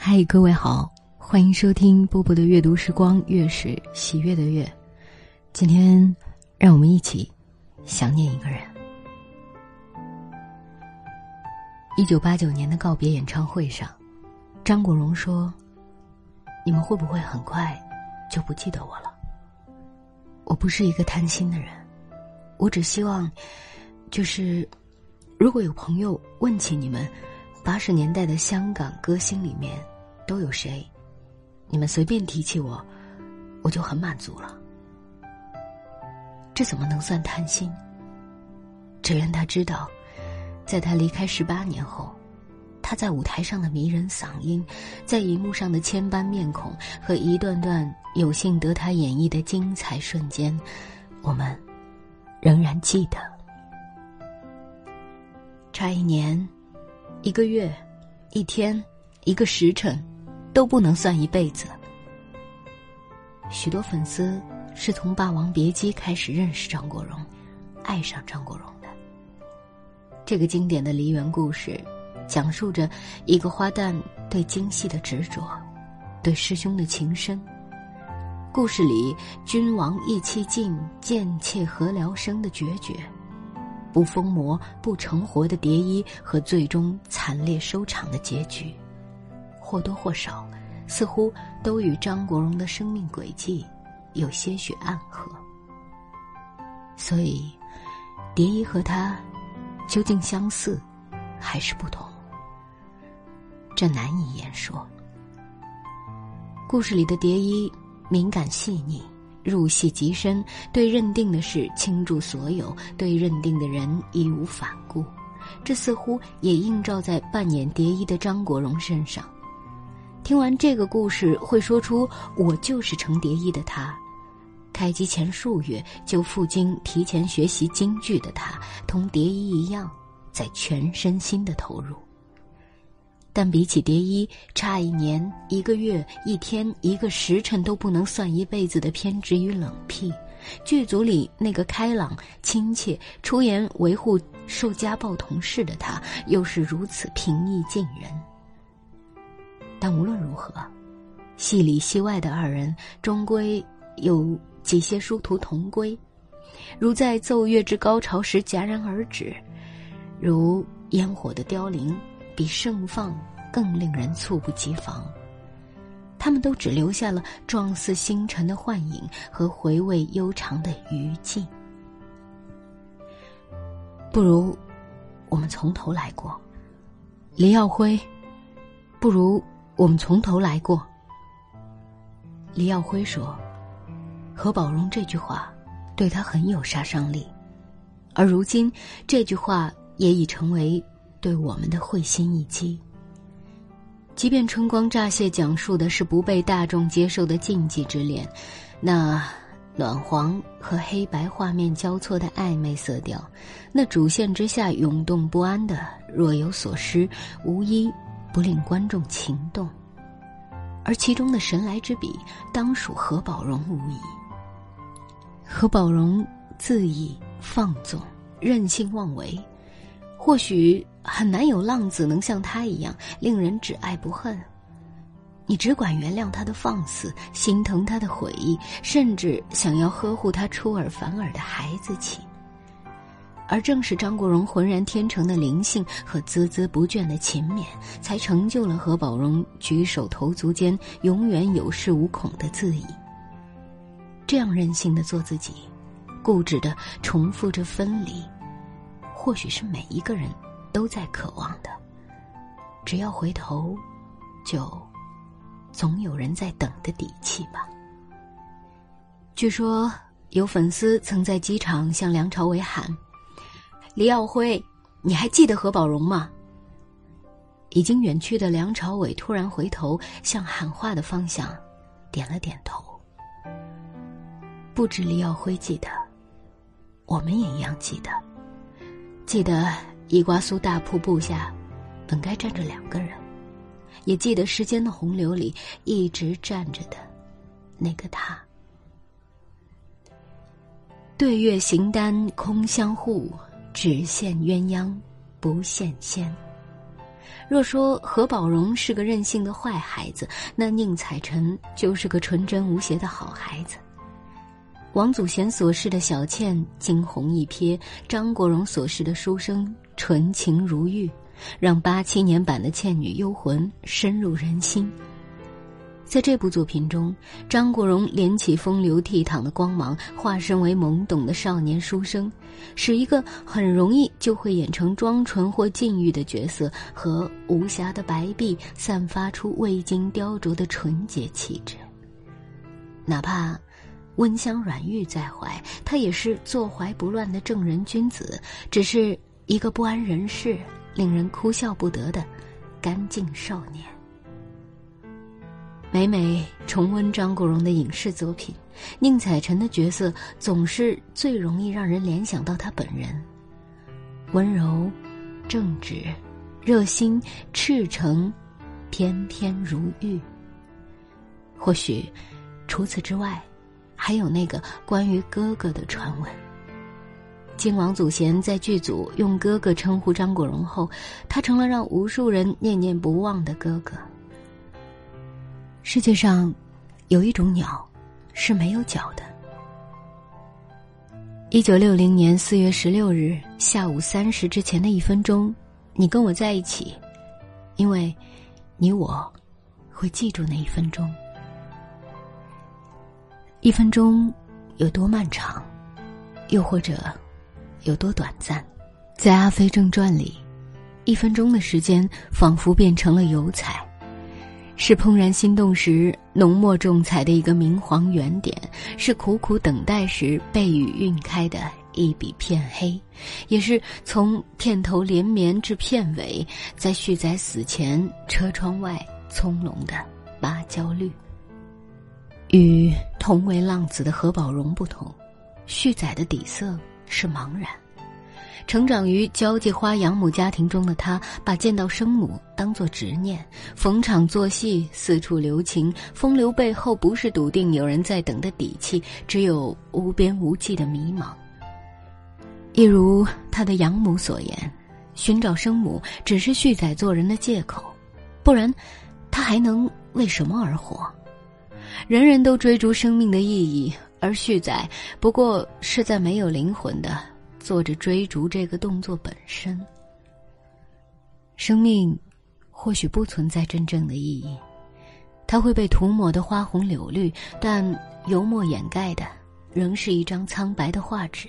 嗨，各位好，欢迎收听波波的阅读时光，月是喜悦的月。今天，让我们一起想念一个人。一九八九年的告别演唱会上，张国荣说：“你们会不会很快就不记得我了？我不是一个贪心的人，我只希望，就是如果有朋友问起你们八十年代的香港歌星里面。”都有谁？你们随便提起我，我就很满足了。这怎么能算贪心？只愿他知道，在他离开十八年后，他在舞台上的迷人嗓音，在荧幕上的千般面孔和一段段有幸得他演绎的精彩瞬间，我们仍然记得。差一年，一个月，一天，一个时辰。都不能算一辈子。许多粉丝是从《霸王别姬》开始认识张国荣，爱上张国荣的。这个经典的梨园故事，讲述着一个花旦对京戏的执着，对师兄的情深。故事里君王意气尽，贱妾何聊生的决绝，不疯魔不成活的蝶衣和最终惨烈收场的结局。或多或少，似乎都与张国荣的生命轨迹有些许暗合。所以，蝶衣和他究竟相似还是不同？这难以言说。故事里的蝶衣敏感细腻，入戏极深，对认定的事倾注所有，对认定的人义无反顾。这似乎也映照在扮演蝶衣的张国荣身上。听完这个故事，会说出“我就是程蝶衣”的他；开机前数月就赴京提前学习京剧的他，同蝶衣一样，在全身心的投入。但比起蝶衣，差一年、一个月、一天、一个时辰都不能算一辈子的偏执与冷僻，剧组里那个开朗、亲切、出言维护受家暴同事的他，又是如此平易近人。但无论如何，戏里戏外的二人终归有几些殊途同归，如在奏乐之高潮时戛然而止，如烟火的凋零比盛放更令人猝不及防。他们都只留下了状似星辰的幻影和回味悠长的余烬。不如，我们从头来过。黎耀辉，不如。我们从头来过。李耀辉说：“何宝荣这句话，对他很有杀伤力，而如今这句话也已成为对我们的会心一击。即便《春光乍泄》讲述的是不被大众接受的禁忌之恋，那暖黄和黑白画面交错的暧昧色调，那主线之下涌动不安的若有所失，无一。”不令观众情动，而其中的神来之笔，当属何宝荣无疑。何宝荣恣意放纵、任性妄为，或许很难有浪子能像他一样令人只爱不恨。你只管原谅他的放肆，心疼他的悔意，甚至想要呵护他出尔反尔的孩子气。而正是张国荣浑然天成的灵性和孜孜不倦的勤勉，才成就了何宝荣举手投足间永远有恃无恐的自意。这样任性的做自己，固执的重复着分离，或许是每一个人都在渴望的。只要回头，就总有人在等的底气吧。据说有粉丝曾在机场向梁朝伟喊。李耀辉，你还记得何宝荣吗？已经远去的梁朝伟突然回头，向喊话的方向点了点头。不止李耀辉记得，我们也一样记得。记得伊瓜苏大瀑布下，本该站着两个人，也记得时间的洪流里一直站着的那个他。对月形单空相护。只羡鸳鸯，不羡仙。若说何宝荣是个任性的坏孩子，那宁采臣就是个纯真无邪的好孩子。王祖贤所示的小倩惊鸿一瞥，张国荣所示的书生纯情如玉，让八七年版的《倩女幽魂》深入人心。在这部作品中，张国荣连起风流倜傥的光芒，化身为懵懂的少年书生，使一个很容易就会演成装纯或禁欲的角色和无瑕的白璧散发出未经雕琢的纯洁气质。哪怕温香软玉在怀，他也是坐怀不乱的正人君子，只是一个不谙人世、令人哭笑不得的干净少年。每每重温张国荣的影视作品，宁采臣的角色总是最容易让人联想到他本人：温柔、正直、热心、赤诚、翩翩如玉。或许，除此之外，还有那个关于哥哥的传闻。金王祖贤在剧组用哥哥称呼张国荣后，他成了让无数人念念不忘的哥哥。世界上，有一种鸟，是没有脚的。一九六零年四月十六日下午三时之前的一分钟，你跟我在一起，因为，你我，会记住那一分钟。一分钟有多漫长，又或者有多短暂？在《阿飞正传》里，一分钟的时间仿佛变成了油彩。是怦然心动时浓墨重彩的一个明黄圆点，是苦苦等待时被雨晕开的一笔片黑，也是从片头连绵至片尾，在旭仔死前车窗外葱茏的芭蕉绿。与同为浪子的何宝荣不同，旭仔的底色是茫然。成长于交际花养母家庭中的他，把见到生母当作执念，逢场作戏，四处留情。风流背后不是笃定有人在等的底气，只有无边无际的迷茫。一如他的养母所言，寻找生母只是旭仔做人的借口，不然，他还能为什么而活？人人都追逐生命的意义，而旭仔不过是在没有灵魂的。做着追逐这个动作本身，生命或许不存在真正的意义，它会被涂抹的花红柳绿，但油墨掩盖的仍是一张苍白的画纸。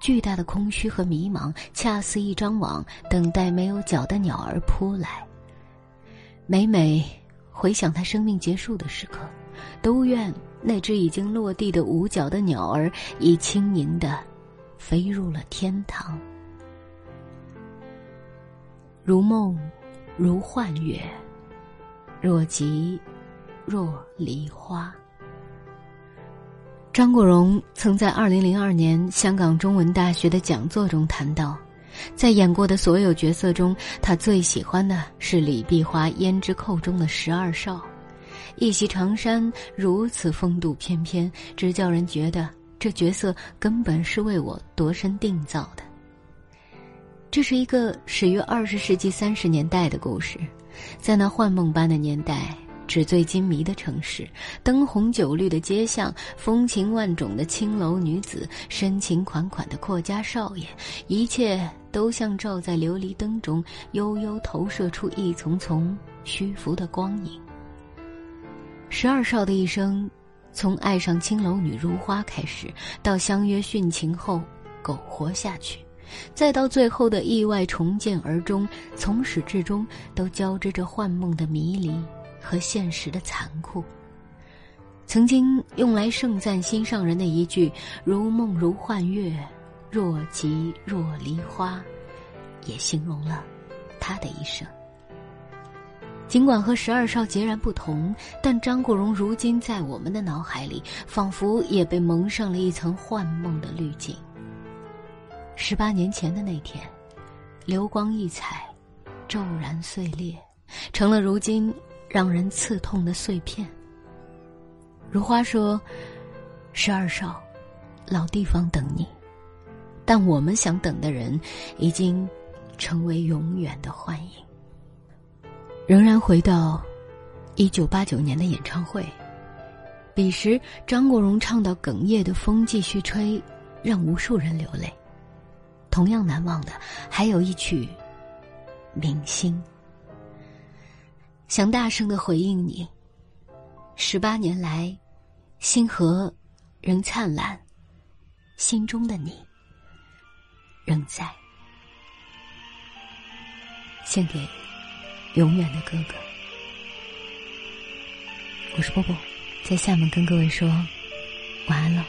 巨大的空虚和迷茫，恰似一张网，等待没有脚的鸟儿扑来。每每回想他生命结束的时刻，都愿那只已经落地的五脚的鸟儿已轻盈的。飞入了天堂，如梦，如幻月，若即，若离花。张国荣曾在二零零二年香港中文大学的讲座中谈到，在演过的所有角色中，他最喜欢的是李碧华《胭脂扣》中的十二少，一袭长衫如此风度翩翩，只叫人觉得。这角色根本是为我度身定造的。这是一个始于二十世纪三十年代的故事，在那幻梦般的年代，纸醉金迷的城市，灯红酒绿的街巷，风情万种的青楼女子，深情款款的阔家少爷，一切都像照在琉璃灯中，悠悠投射出一丛丛虚浮的光影。十二少的一生。从爱上青楼女如花开始，到相约殉情后苟活下去，再到最后的意外重见而终，从始至终都交织着幻梦的迷离和现实的残酷。曾经用来盛赞心上人的一句“如梦如幻月，若即若离花”，也形容了他的一生。尽管和十二少截然不同，但张国荣如今在我们的脑海里，仿佛也被蒙上了一层幻梦的滤镜。十八年前的那天，流光溢彩，骤然碎裂，成了如今让人刺痛的碎片。如花说：“十二少，老地方等你，但我们想等的人，已经成为永远的幻影。”仍然回到一九八九年的演唱会。彼时，张国荣唱到哽咽的风继续吹，让无数人流泪。同样难忘的，还有一曲《明星》。想大声的回应你，十八年来，星河仍灿烂，心中的你仍在。献给永远的哥哥。我是波波，在厦门跟各位说晚安了。